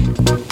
you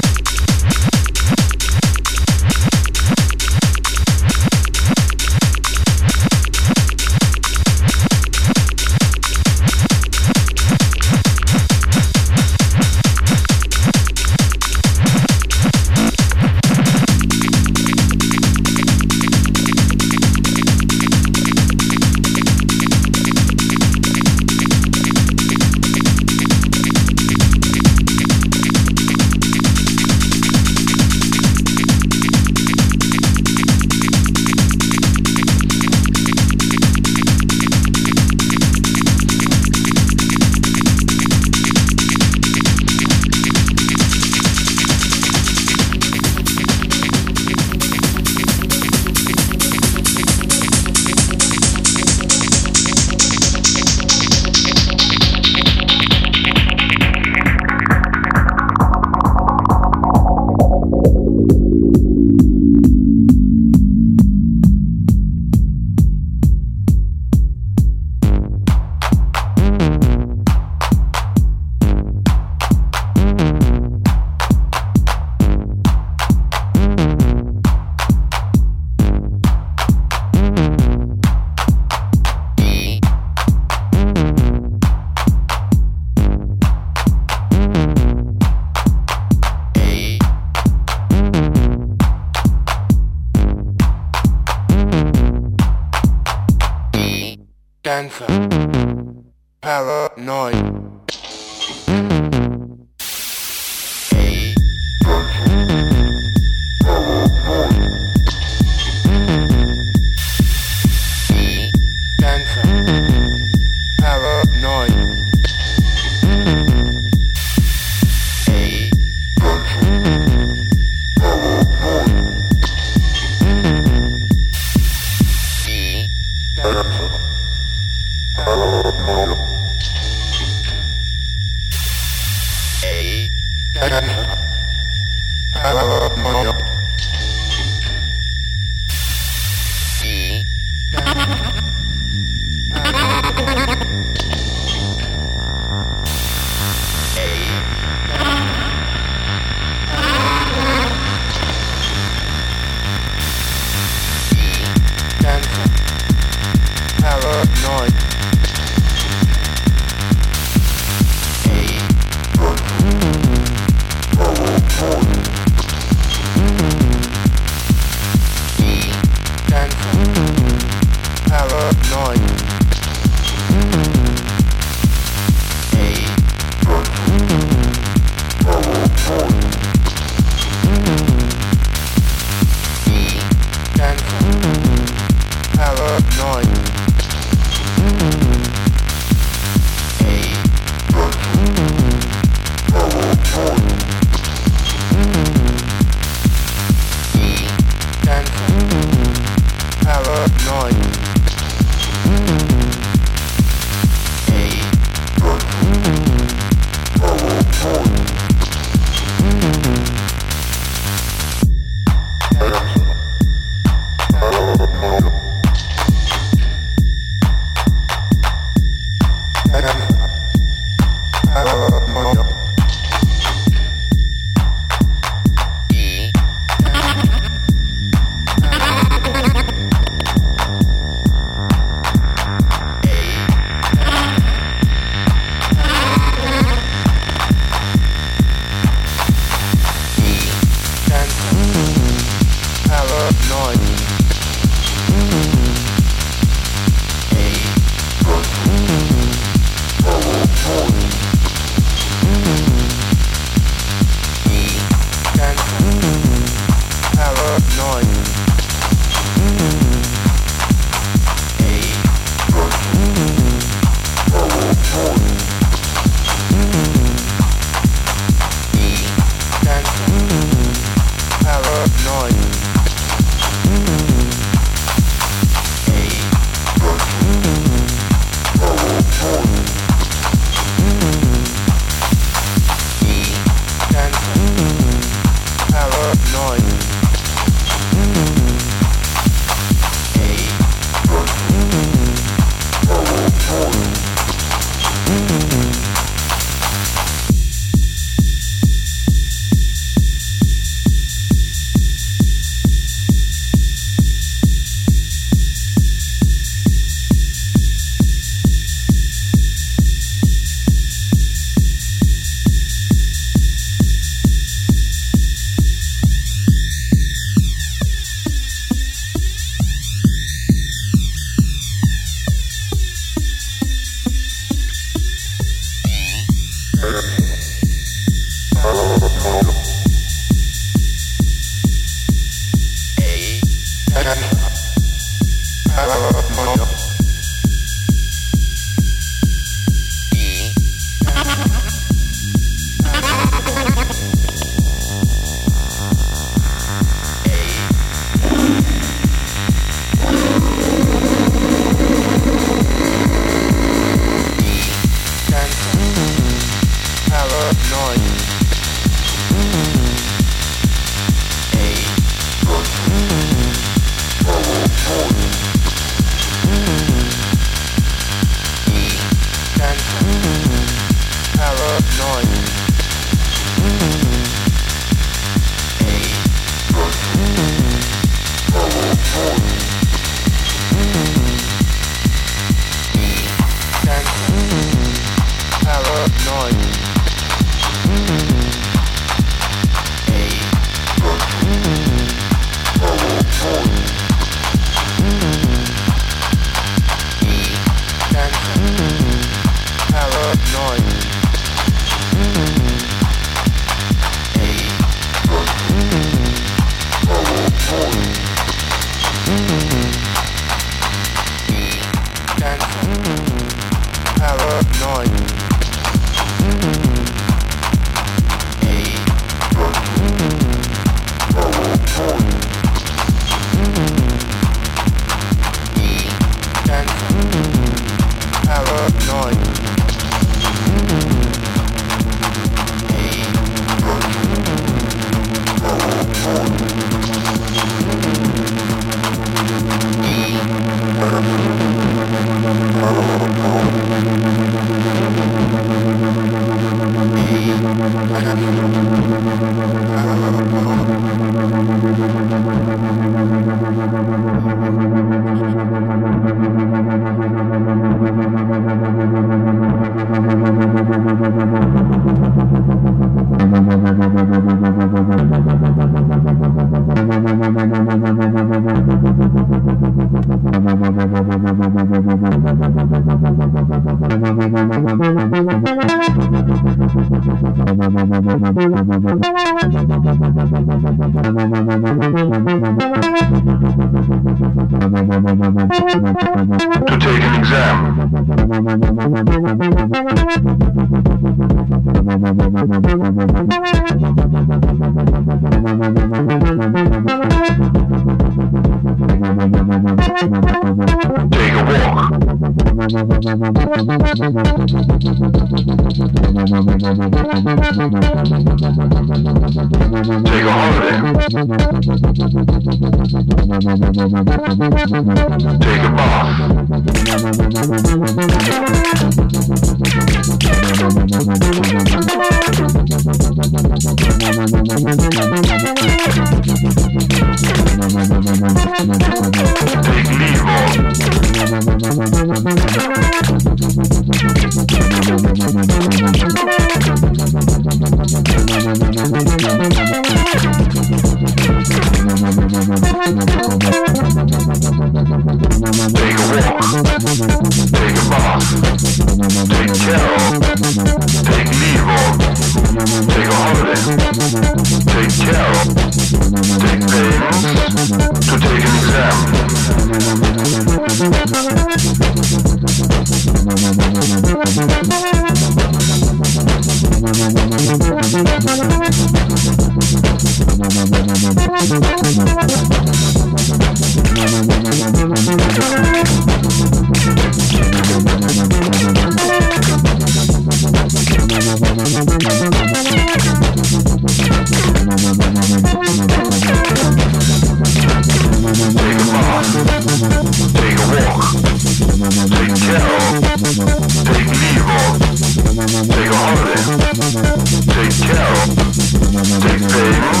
Take care. Of. Take pains.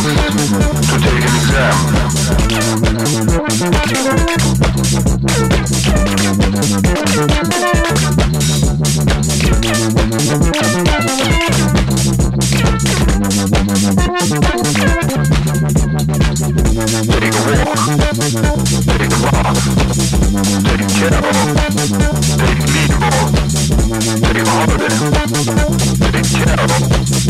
To take an exam. Take a walk. Take a bath. Take of. Take. Take a.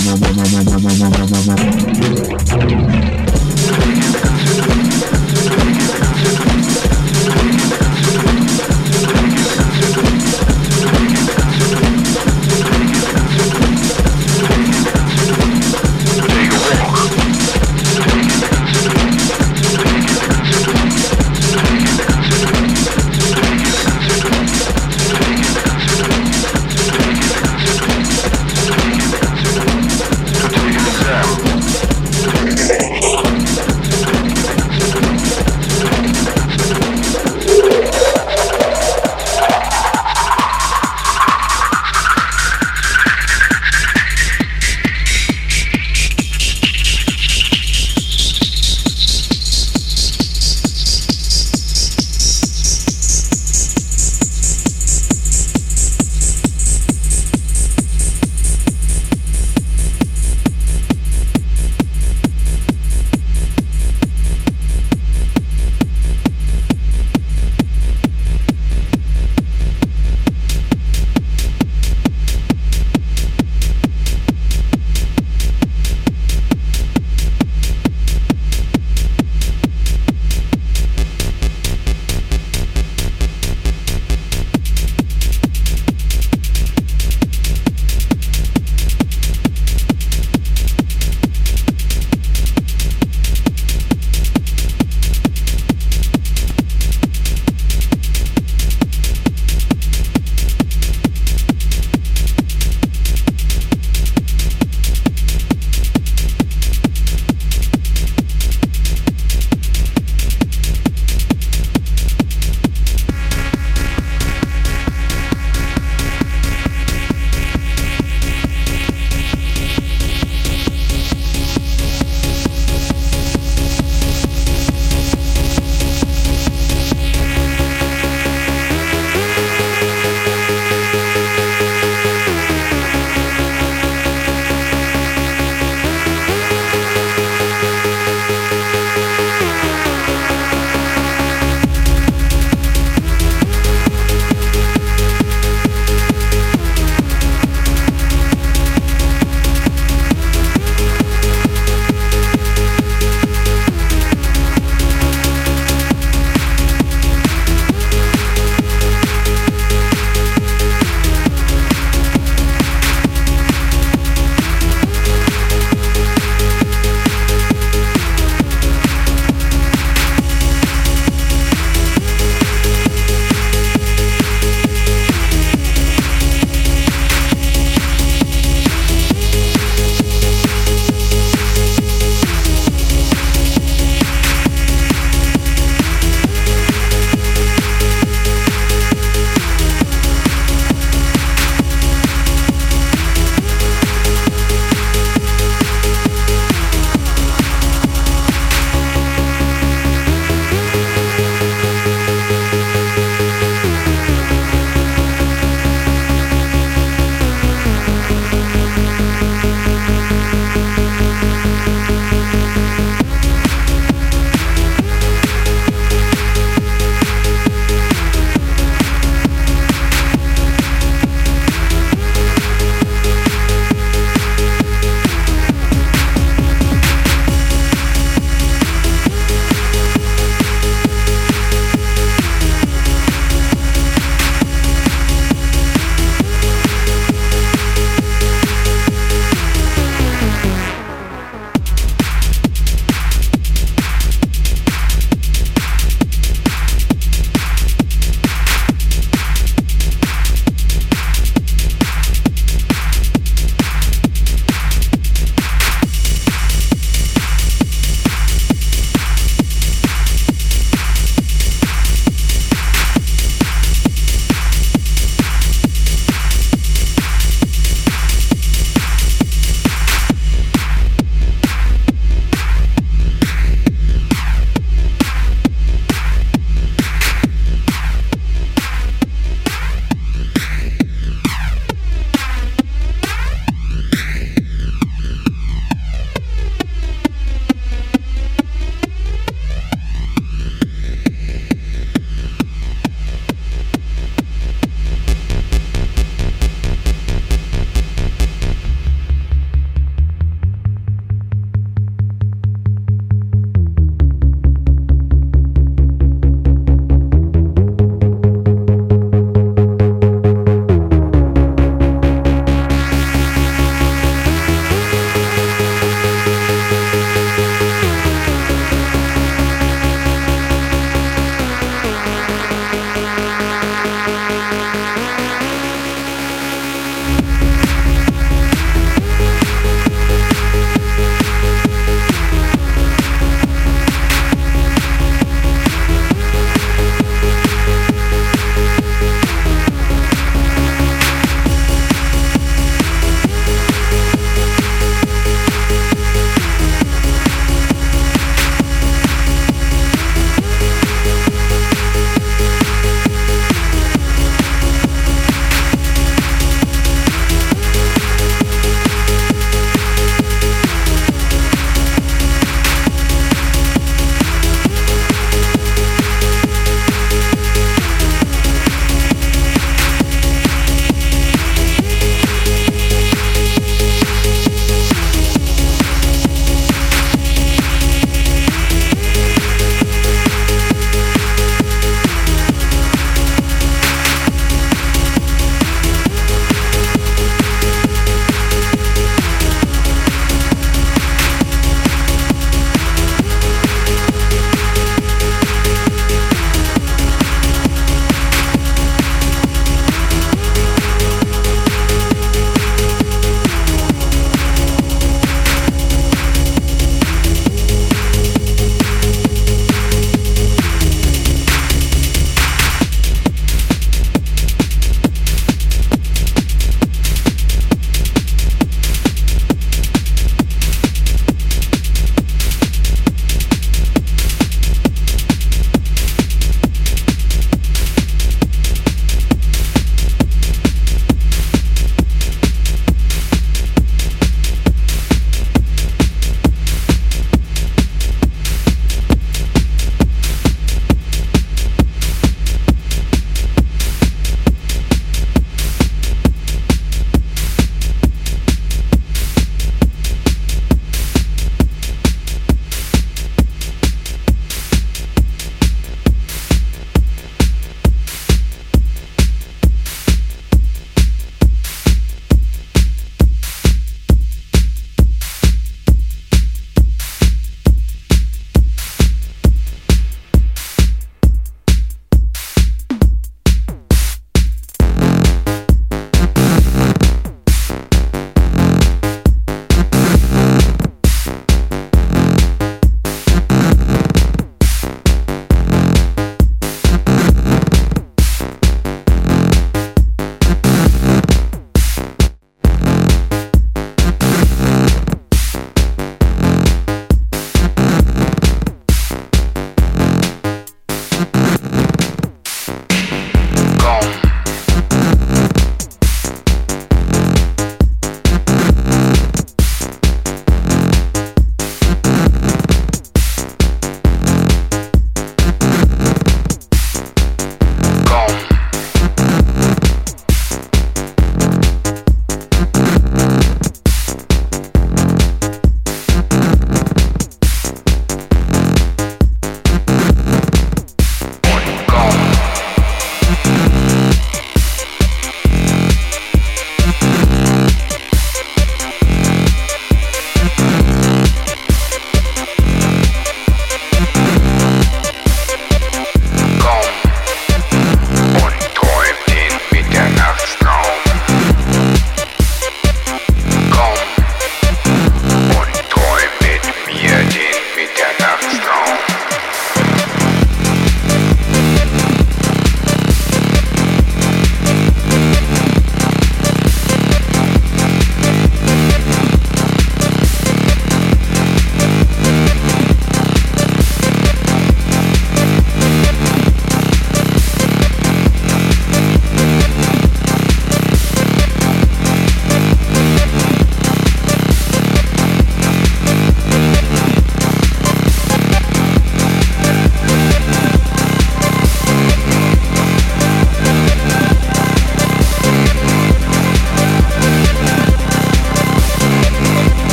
Thank you.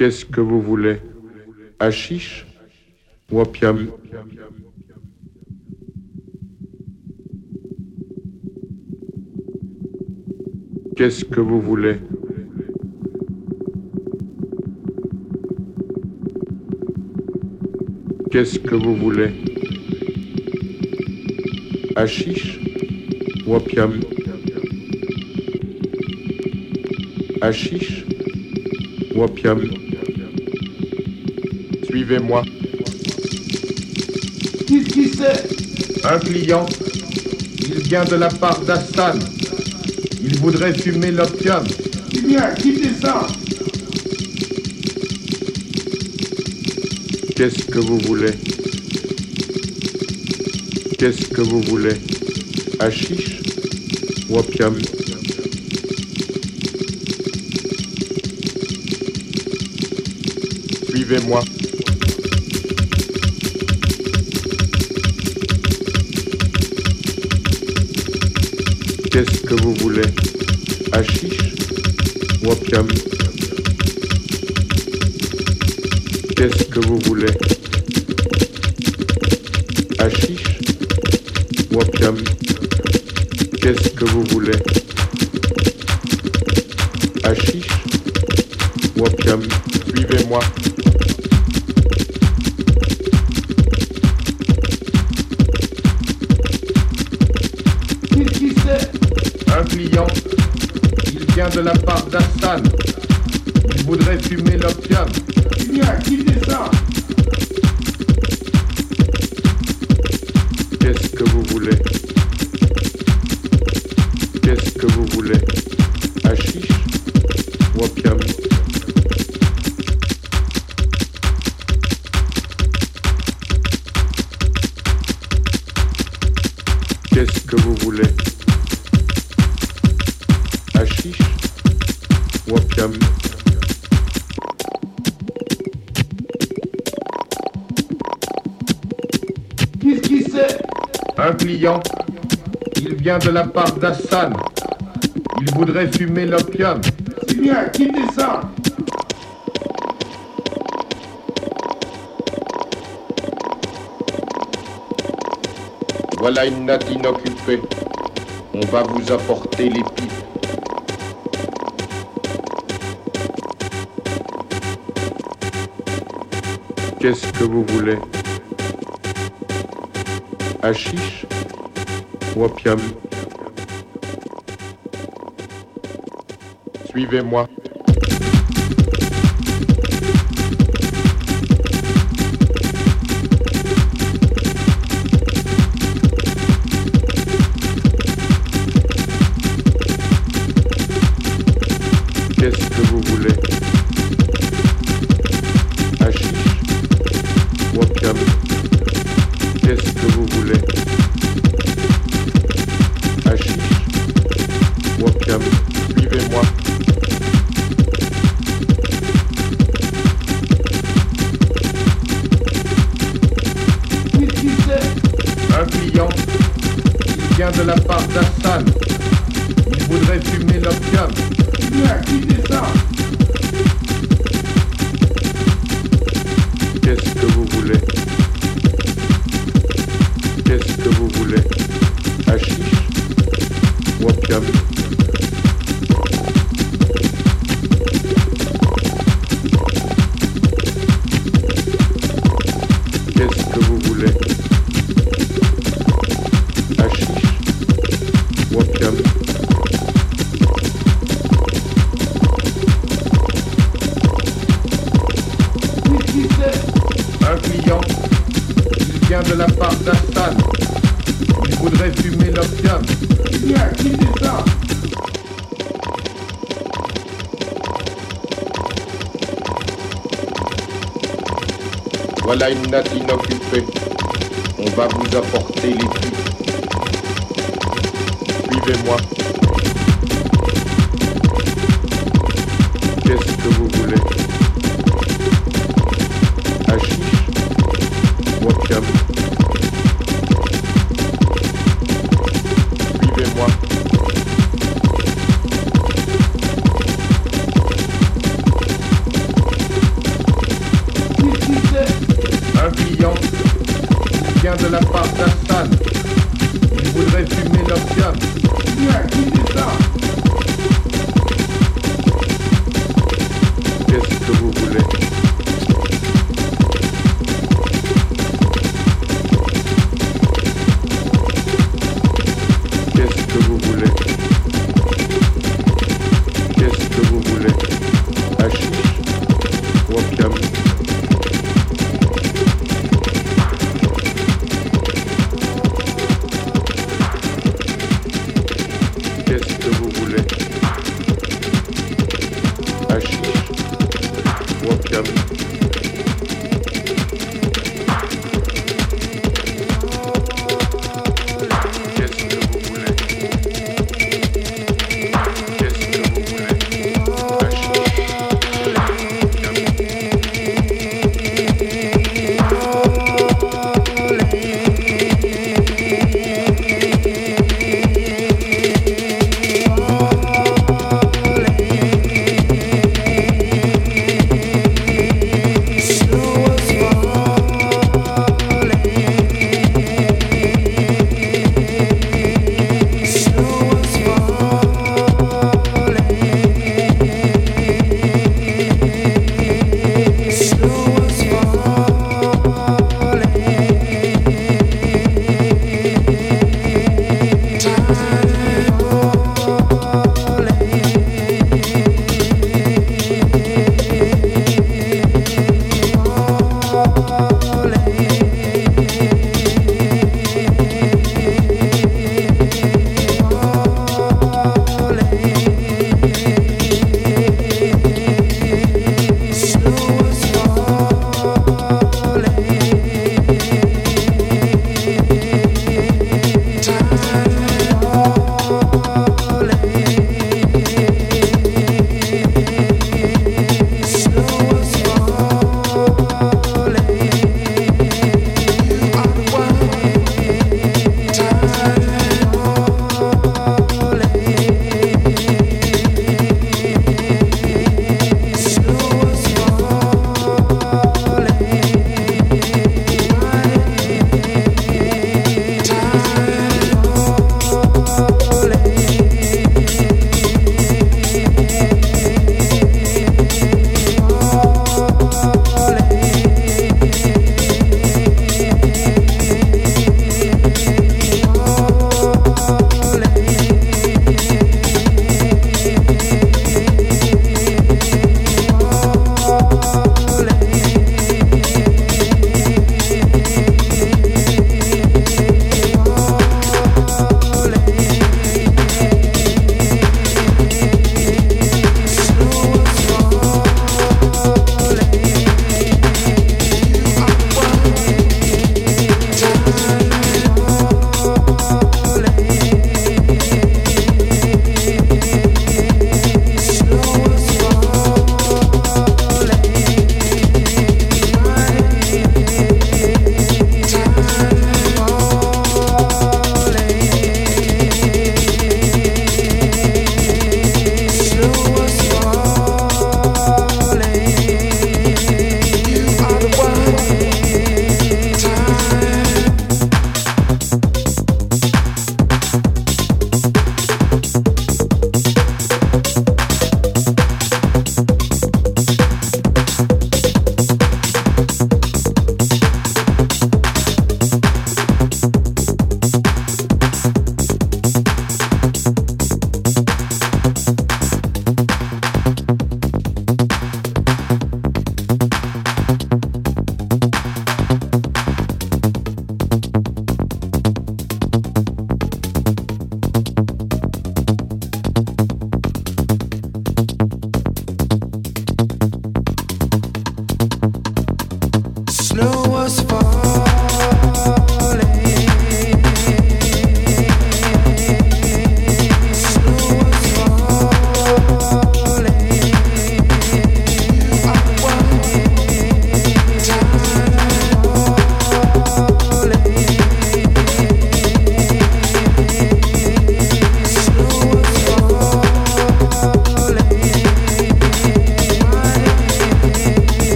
Qu'est-ce que vous voulez? Hachiche ou Qu'est-ce que vous voulez? Qu'est-ce que vous voulez? Hachiche ou opium? Hachiche ou Suivez-moi. Qu'est-ce qui c'est Un client. Il vient de la part d'Assan. Il voudrait fumer l'opium. Eh bien, quittez ça Qu'est-ce que vous voulez? Qu'est-ce que vous voulez? Hachiche ou opium? Suivez-moi. Qu'est-ce que vous voulez. Hachiche ou Qu'est-ce que vous voulez. Hachiche ou Qu'est-ce que vous voulez Un client. Il vient de la part d'Assan. Il voudrait fumer l'opium. C'est bien, quittez ça Voilà une natte inoccupée. On va vous apporter les pipes. Qu'est-ce que vous voulez? Hachiche ou opium Suivez-moi.